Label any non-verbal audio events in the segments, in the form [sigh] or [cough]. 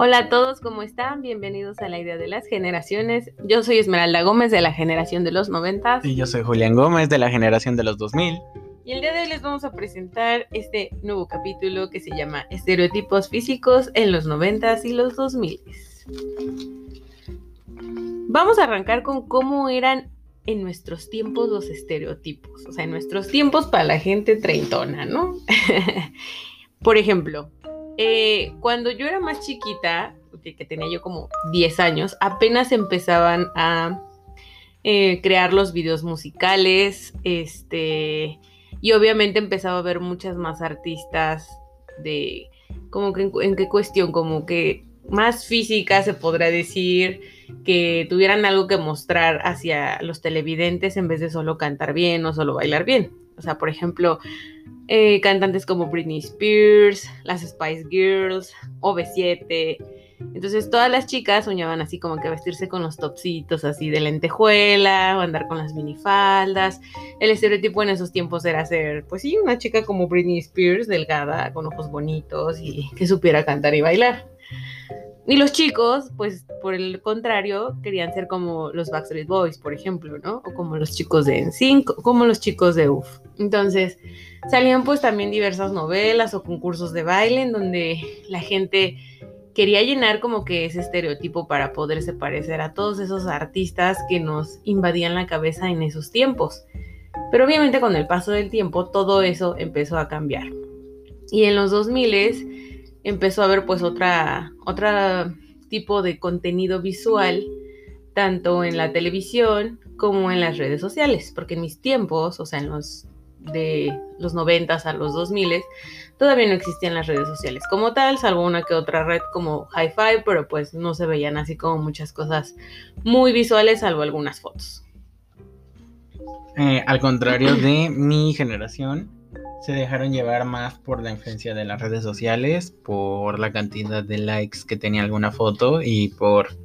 Hola a todos, ¿cómo están? Bienvenidos a la idea de las generaciones. Yo soy Esmeralda Gómez de la generación de los 90 Y yo soy Julián Gómez de la generación de los 2000. y el día de hoy les vamos a presentar este nuevo capítulo que se llama Estereotipos físicos en los 90 y los 2000. Vamos a arrancar con cómo eran en nuestros tiempos los estereotipos, o sea, en nuestros tiempos para la gente treintona, ¿no? [laughs] Por ejemplo, eh, cuando yo era más chiquita, que tenía yo como 10 años, apenas empezaban a eh, crear los videos musicales, este, y obviamente empezaba a ver muchas más artistas de, como que en, en qué cuestión, como que más física se podrá decir, que tuvieran algo que mostrar hacia los televidentes en vez de solo cantar bien o solo bailar bien. O sea, por ejemplo, eh, cantantes como Britney Spears, las Spice Girls, OV7. Entonces todas las chicas soñaban así como que vestirse con los topsitos así de lentejuela o andar con las minifaldas. El estereotipo en esos tiempos era ser, pues sí, una chica como Britney Spears, delgada, con ojos bonitos y que supiera cantar y bailar. Y los chicos, pues por el contrario, querían ser como los Backstreet Boys, por ejemplo, ¿no? O como los chicos de NSYNC, o como los chicos de UF. Entonces, salían pues también diversas novelas o concursos de baile en donde la gente quería llenar como que ese estereotipo para poderse parecer a todos esos artistas que nos invadían la cabeza en esos tiempos. Pero obviamente con el paso del tiempo todo eso empezó a cambiar. Y en los 2000 empezó a haber pues otra, tipo de contenido visual, tanto en la televisión como en las redes sociales, porque en mis tiempos, o sea, en los de los 90 a los 2000, todavía no existían las redes sociales como tal, salvo una que otra red como Hi-Fi, pero pues no se veían así como muchas cosas muy visuales, salvo algunas fotos. Eh, al contrario de mi generación, se dejaron llevar más por la influencia de las redes sociales, por la cantidad de likes que tenía alguna foto y por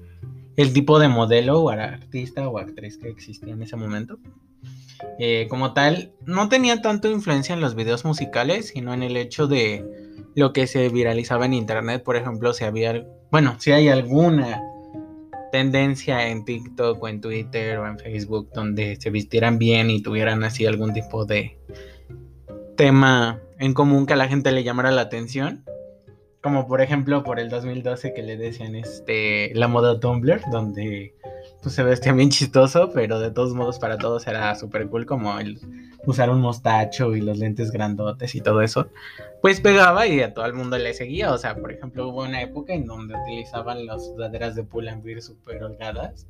el tipo de modelo o artista o actriz que existía en ese momento. Eh, como tal, no tenía tanto influencia en los videos musicales, sino en el hecho de lo que se viralizaba en internet. Por ejemplo, si había, bueno, si hay alguna tendencia en TikTok o en Twitter o en Facebook donde se vistieran bien y tuvieran así algún tipo de tema en común que a la gente le llamara la atención. Como por ejemplo por el 2012 que le decían este la moda Tumblr, donde pues se vestía bien chistoso, pero de todos modos para todos era súper cool como el usar un mostacho y los lentes grandotes y todo eso. Pues pegaba y a todo el mundo le seguía. O sea, por ejemplo, hubo una época en donde utilizaban las sudaderas de Pull&Bear súper holgadas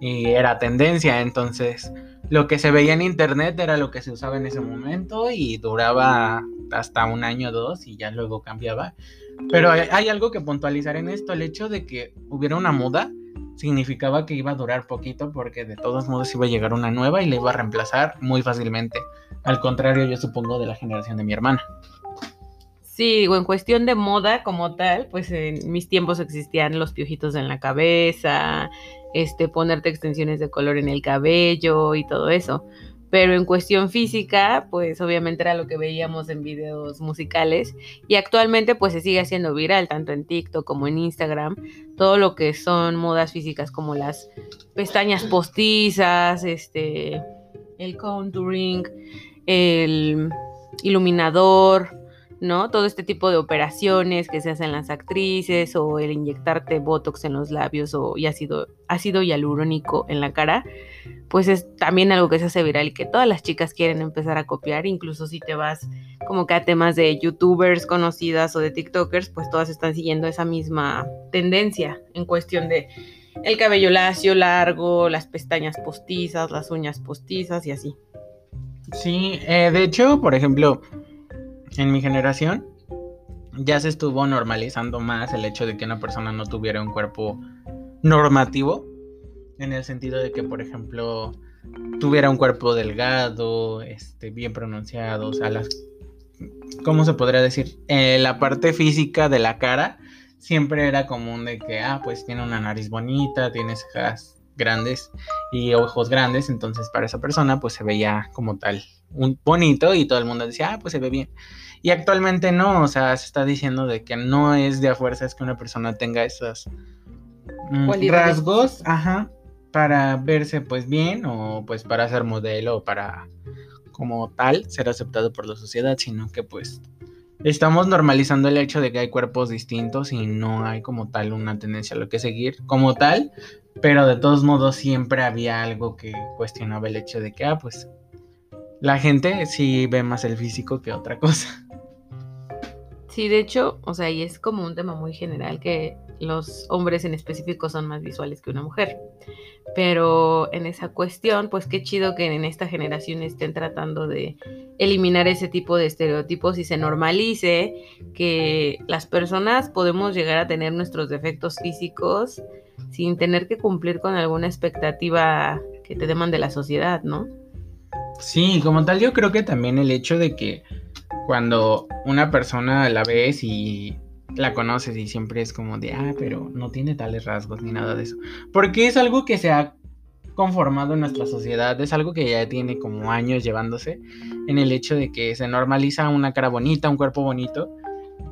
y era tendencia. Entonces, lo que se veía en internet era lo que se usaba en ese momento y duraba hasta un año o dos y ya luego cambiaba. Pero hay, algo que puntualizar en esto, el hecho de que hubiera una moda significaba que iba a durar poquito porque de todos modos iba a llegar una nueva y la iba a reemplazar muy fácilmente. Al contrario, yo supongo de la generación de mi hermana. Sí, digo, en cuestión de moda como tal, pues en mis tiempos existían los piojitos en la cabeza, este, ponerte extensiones de color en el cabello y todo eso. Pero en cuestión física, pues obviamente era lo que veíamos en videos musicales y actualmente pues se sigue haciendo viral tanto en TikTok como en Instagram, todo lo que son modas físicas como las pestañas postizas, este, el contouring, el iluminador, ¿no? Todo este tipo de operaciones que se hacen las actrices o el inyectarte botox en los labios o y ácido, hialurónico en la cara, pues es también algo que se hace viral y que todas las chicas quieren empezar a copiar, incluso si te vas como que a temas de youtubers conocidas o de tiktokers, pues todas están siguiendo esa misma tendencia en cuestión de el cabello lacio, largo, las pestañas postizas, las uñas postizas y así. Sí, eh, de hecho, por ejemplo, en mi generación ya se estuvo normalizando más el hecho de que una persona no tuviera un cuerpo normativo, en el sentido de que, por ejemplo, tuviera un cuerpo delgado, este, bien pronunciado, o sea, las, ¿cómo se podría decir? Eh, la parte física de la cara siempre era común de que, ah, pues tiene una nariz bonita, tiene cejas grandes y ojos grandes, entonces para esa persona pues se veía como tal un bonito y todo el mundo decía, ah, pues se ve bien. Y actualmente no, o sea, se está diciendo de que no es de a fuerzas que una persona tenga esos mm, rasgos, ajá, para verse pues bien o pues para ser modelo o para como tal ser aceptado por la sociedad, sino que pues estamos normalizando el hecho de que hay cuerpos distintos y no hay como tal una tendencia a lo que seguir como tal, pero de todos modos siempre había algo que cuestionaba el hecho de que, ah, pues la gente sí ve más el físico que otra cosa. Sí, de hecho, o sea, y es como un tema muy general que los hombres en específico son más visuales que una mujer. Pero en esa cuestión, pues qué chido que en esta generación estén tratando de eliminar ese tipo de estereotipos y se normalice que las personas podemos llegar a tener nuestros defectos físicos sin tener que cumplir con alguna expectativa que te demande la sociedad, ¿no? Sí, como tal, yo creo que también el hecho de que cuando una persona la ves y la conoces y siempre es como de, ah, pero no tiene tales rasgos ni nada de eso. Porque es algo que se ha conformado en nuestra sociedad, es algo que ya tiene como años llevándose en el hecho de que se normaliza una cara bonita, un cuerpo bonito.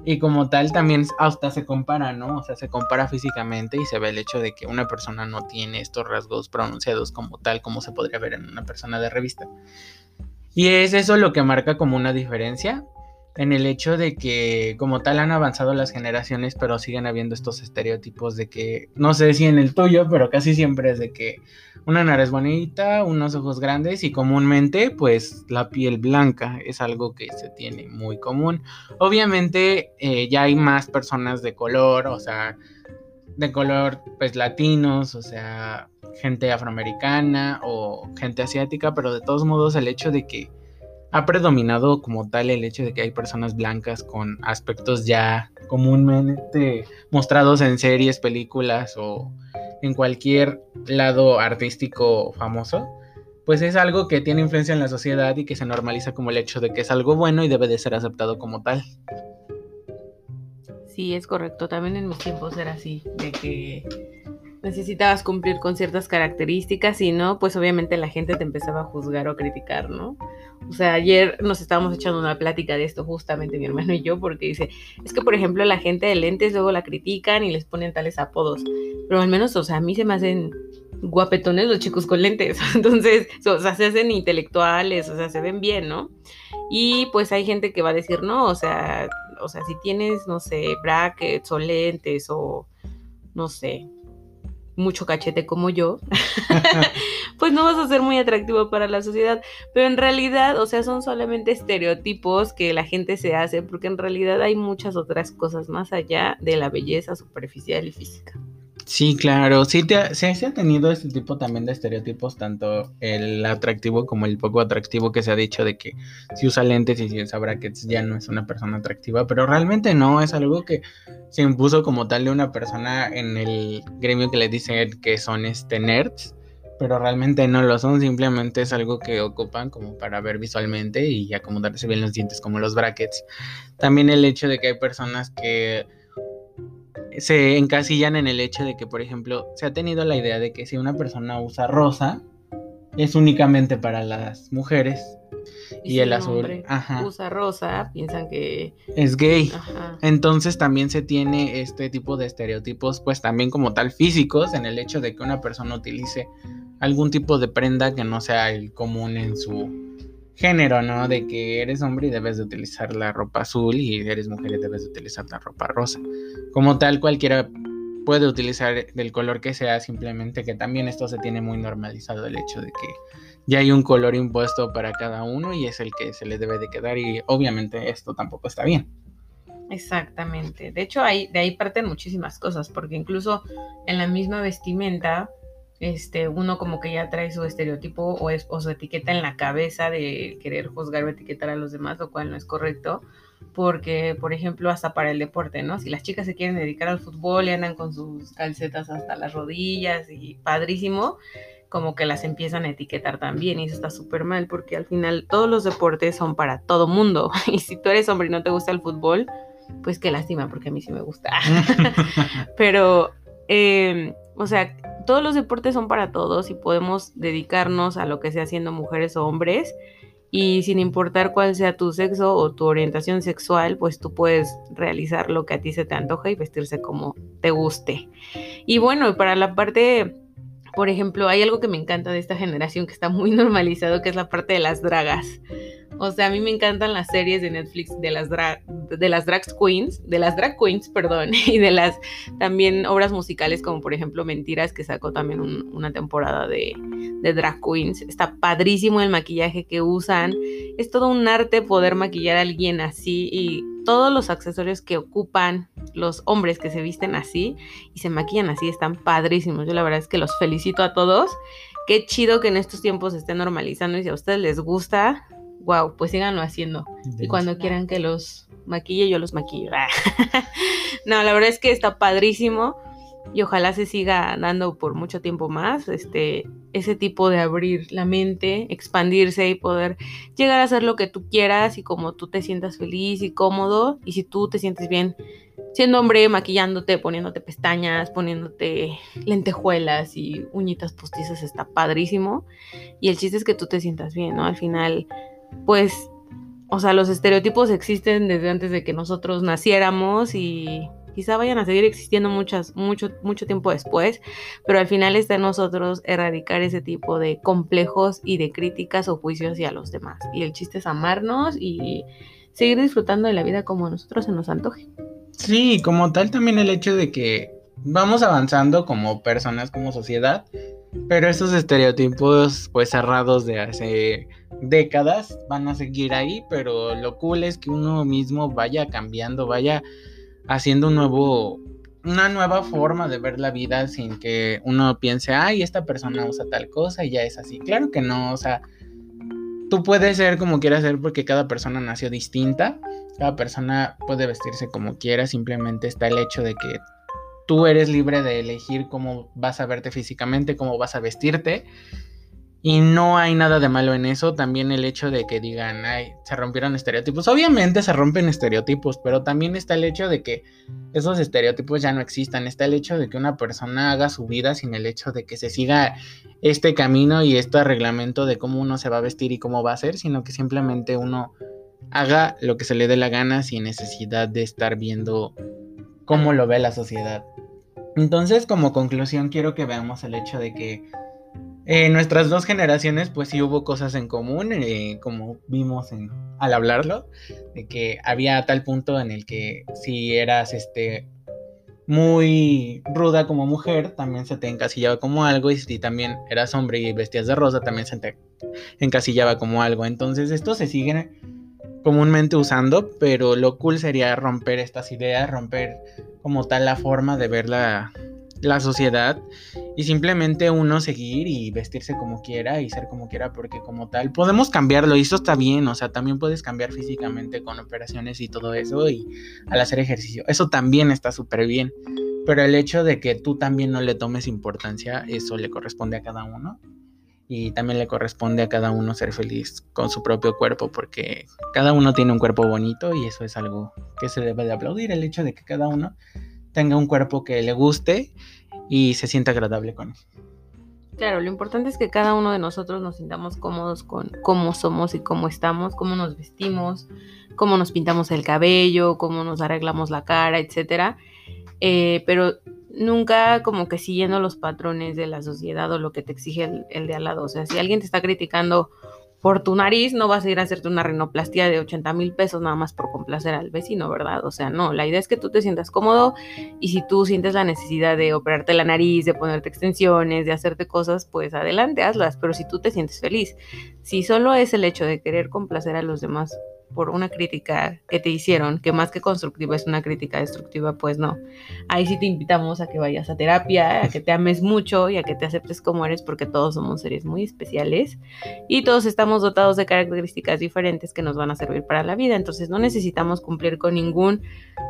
Y como tal también hasta se compara, ¿no? O sea, se compara físicamente y se ve el hecho de que una persona no tiene estos rasgos pronunciados como tal, como se podría ver en una persona de revista. Y es eso lo que marca como una diferencia en el hecho de que como tal han avanzado las generaciones, pero siguen habiendo estos estereotipos de que, no sé si en el tuyo, pero casi siempre es de que una nariz bonita, unos ojos grandes y comúnmente pues la piel blanca es algo que se tiene muy común. Obviamente eh, ya hay más personas de color, o sea, de color pues latinos, o sea, gente afroamericana o gente asiática, pero de todos modos el hecho de que ha predominado como tal el hecho de que hay personas blancas con aspectos ya comúnmente mostrados en series, películas o en cualquier lado artístico famoso, pues es algo que tiene influencia en la sociedad y que se normaliza como el hecho de que es algo bueno y debe de ser aceptado como tal. Sí, es correcto. También en mis tiempos era así, de que necesitabas cumplir con ciertas características y no, pues obviamente la gente te empezaba a juzgar o criticar, ¿no? O sea, ayer nos estábamos echando una plática de esto justamente mi hermano y yo porque dice, es que por ejemplo la gente de lentes luego la critican y les ponen tales apodos, pero al menos, o sea, a mí se me hacen guapetones los chicos con lentes, [laughs] entonces, o sea, se hacen intelectuales, o sea, se ven bien, ¿no? Y pues hay gente que va a decir, no, o sea, o sea, si tienes, no sé, brackets o lentes o, no sé, mucho cachete como yo, [laughs] [laughs] pues no vas a ser muy atractivo para la sociedad. Pero en realidad, o sea, son solamente estereotipos que la gente se hace, porque en realidad hay muchas otras cosas más allá de la belleza superficial y física. Sí, claro, sí, te, se ha tenido este tipo también de estereotipos, tanto el atractivo como el poco atractivo que se ha dicho de que si usa lentes y si usa brackets ya no es una persona atractiva, pero realmente no, es algo que se impuso como tal de una persona en el gremio que le dicen que son este nerds, pero realmente no lo son, simplemente es algo que ocupan como para ver visualmente y acomodarse bien los dientes como los brackets. También el hecho de que hay personas que se encasillan en el hecho de que, por ejemplo, se ha tenido la idea de que si una persona usa rosa, es únicamente para las mujeres. Y, el azul usa rosa, piensan que es gay. Entonces también se tiene este tipo de estereotipos, pues también como tal físicos, en el hecho de que una persona utilice algún tipo de prenda que no sea el común en su género, ¿no? De que eres hombre y debes de utilizar la ropa azul y eres mujer y debes de utilizar la ropa rosa. Como tal, cualquiera puede utilizar del color que sea, simplemente que también esto se tiene muy normalizado el hecho de que ya hay un color impuesto para cada uno y es el que se le debe de quedar y obviamente esto tampoco está bien. Exactamente. De hecho, de ahí parten muchísimas cosas, porque incluso en la misma vestimenta este, uno como que ya trae su estereotipo o, es, o su etiqueta en la cabeza de querer juzgar o etiquetar a los demás, lo cual no es correcto, porque, por ejemplo, hasta para el deporte, ¿no? Si las chicas se quieren dedicar al fútbol y andan con sus calcetas hasta las rodillas y padrísimo, como que las empiezan a etiquetar también y eso está súper mal porque al final todos los deportes son para todo mundo [laughs] y si tú eres hombre y no te gusta el fútbol, pues qué lástima porque a mí sí me gusta. [laughs] [laughs] Pero, eh, o sea, todos los deportes son para todos y podemos dedicarnos a lo que sea siendo mujeres o hombres y sin importar cuál sea tu sexo o tu orientación sexual, pues tú puedes realizar lo que a ti se te antoja y vestirse como te guste. Y bueno, para la parte, por ejemplo, hay algo que me encanta de esta generación que está muy [laughs] normalizado, que es la parte de las dragas. O sea, a mí me encantan las series de Netflix de las, de las drag queens, de las drag queens, [laughs] perdón, y de las también obras musicales como por ejemplo Mentiras, que sacó también una temporada de, de drag queens. Está padrísimo el maquillaje que usan. Es todo un arte poder maquillar a alguien así y todos los accesorios que ocupan los hombres que se visten así y se maquillan así están padrísimos. Yo la verdad es que los felicito a todos. Qué chido que en estos tiempos se esté normalizando y si a ustedes les gusta, wow, pues síganlo haciendo. Y cuando quieran que los maquille, yo los maquillo. [laughs] no, la verdad es que está padrísimo y ojalá se siga dando por mucho tiempo más este ese tipo de abrir la mente, expandirse y poder llegar a hacer lo que tú quieras y como tú te sientas feliz y cómodo y si tú te sientes bien siendo hombre, maquillándote, poniéndote pestañas, poniéndote lentejuelas y uñitas postizas está padrísimo y el chiste es que tú te sientas bien, ¿no? Al final pues, o sea, los estereotipos existen desde antes de que nosotros naciéramos y quizá vayan a seguir existiendo muchas, mucho, mucho tiempo después, pero al final está en nosotros erradicar ese tipo de complejos y de críticas o juicios hacia los demás. Y el chiste es amarnos y seguir disfrutando de la vida como a nosotros se nos antoje. Sí, como tal también el hecho de que vamos avanzando como personas, como sociedad, pero esos estereotipos pues cerrados de hace décadas van a seguir ahí, pero lo cool es que uno mismo vaya cambiando, vaya haciendo un nuevo, una nueva forma de ver la vida sin que uno piense, ay, esta persona usa tal cosa y ya es así. Claro que no, o sea, tú puedes ser como quieras ser porque cada persona nació distinta, cada persona puede vestirse como quiera, simplemente está el hecho de que tú eres libre de elegir cómo vas a verte físicamente, cómo vas a vestirte y no hay nada de malo en eso. También el hecho de que digan, ay, se rompieron estereotipos. Obviamente se rompen estereotipos, pero también está el hecho de que esos estereotipos ya no existan. Está el hecho de que una persona haga su vida sin el hecho de que se siga este camino y este reglamento de cómo uno se va a vestir y cómo va a ser, sino que simplemente uno haga lo que se le dé la gana sin necesidad de estar viendo cómo lo ve la sociedad. Entonces, como conclusión, quiero que veamos el hecho de que eh, nuestras dos generaciones, pues sí hubo cosas en común, eh, como vimos al hablarlo, de que había tal punto en el que si eras este muy ruda como mujer, también se te encasillaba como algo, y si también eras hombre y vestías de rosa, también se te encasillaba como algo. Entonces, esto se sigue comúnmente usando, pero lo cool sería romper estas ideas, romper como tal la forma de ver la, la sociedad y simplemente uno seguir y vestirse como quiera y ser como quiera porque como tal podemos cambiarlo y eso está bien, o sea, también puedes cambiar físicamente con operaciones y todo eso y al hacer ejercicio, eso también está súper bien, pero el hecho de que tú también no le tomes importancia, eso le corresponde a cada uno y también le corresponde a cada uno ser feliz con su propio cuerpo porque cada uno tiene un cuerpo bonito y eso es algo que se debe de aplaudir, el hecho de que cada uno tenga un cuerpo que le guste y se sienta agradable con él. Claro, lo importante es que cada uno de nosotros nos sintamos cómodos con cómo somos y cómo estamos, cómo nos vestimos, cómo nos pintamos el cabello, cómo nos arreglamos la cara, etcétera. Eh, pero nunca como que siguiendo los patrones de la sociedad o lo que te exige el, de al lado. O sea, si alguien te está criticando por tu nariz no vas a ir a hacerte una rinoplastia de 80 mil pesos nada más por complacer al vecino, ¿verdad? O sea, no, la idea es que tú te sientas cómodo y si tú sientes la necesidad de operarte la nariz, de ponerte extensiones, de hacerte cosas, pues adelante, hazlas, pero si tú te sientes feliz. Si solo es el hecho de querer complacer a los demás por una crítica que te hicieron, que más que constructiva es una crítica destructiva, pues no. Ahí sí te invitamos a que vayas a terapia, a que te ames mucho y a que te aceptes como eres, porque todos somos seres muy especiales y todos estamos dotados de características diferentes que nos van a servir para la vida. Entonces no necesitamos cumplir con ningún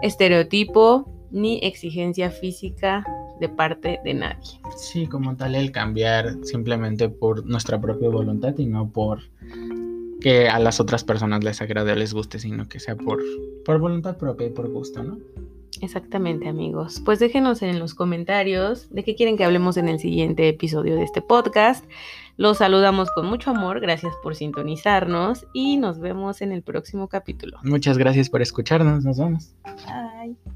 estereotipo ni exigencia física de parte de nadie. Sí, como tal el cambiar simplemente por nuestra propia voluntad y no por que a las otras personas les agrade o les guste, sino que sea por, por voluntad propia y por gusto, ¿no? Exactamente, amigos. Pues déjenos en los comentarios de qué quieren que hablemos en el siguiente episodio de este podcast. Los saludamos con mucho amor, gracias por sintonizarnos y nos vemos en el próximo capítulo. Muchas gracias por escucharnos, nos vemos. Bye.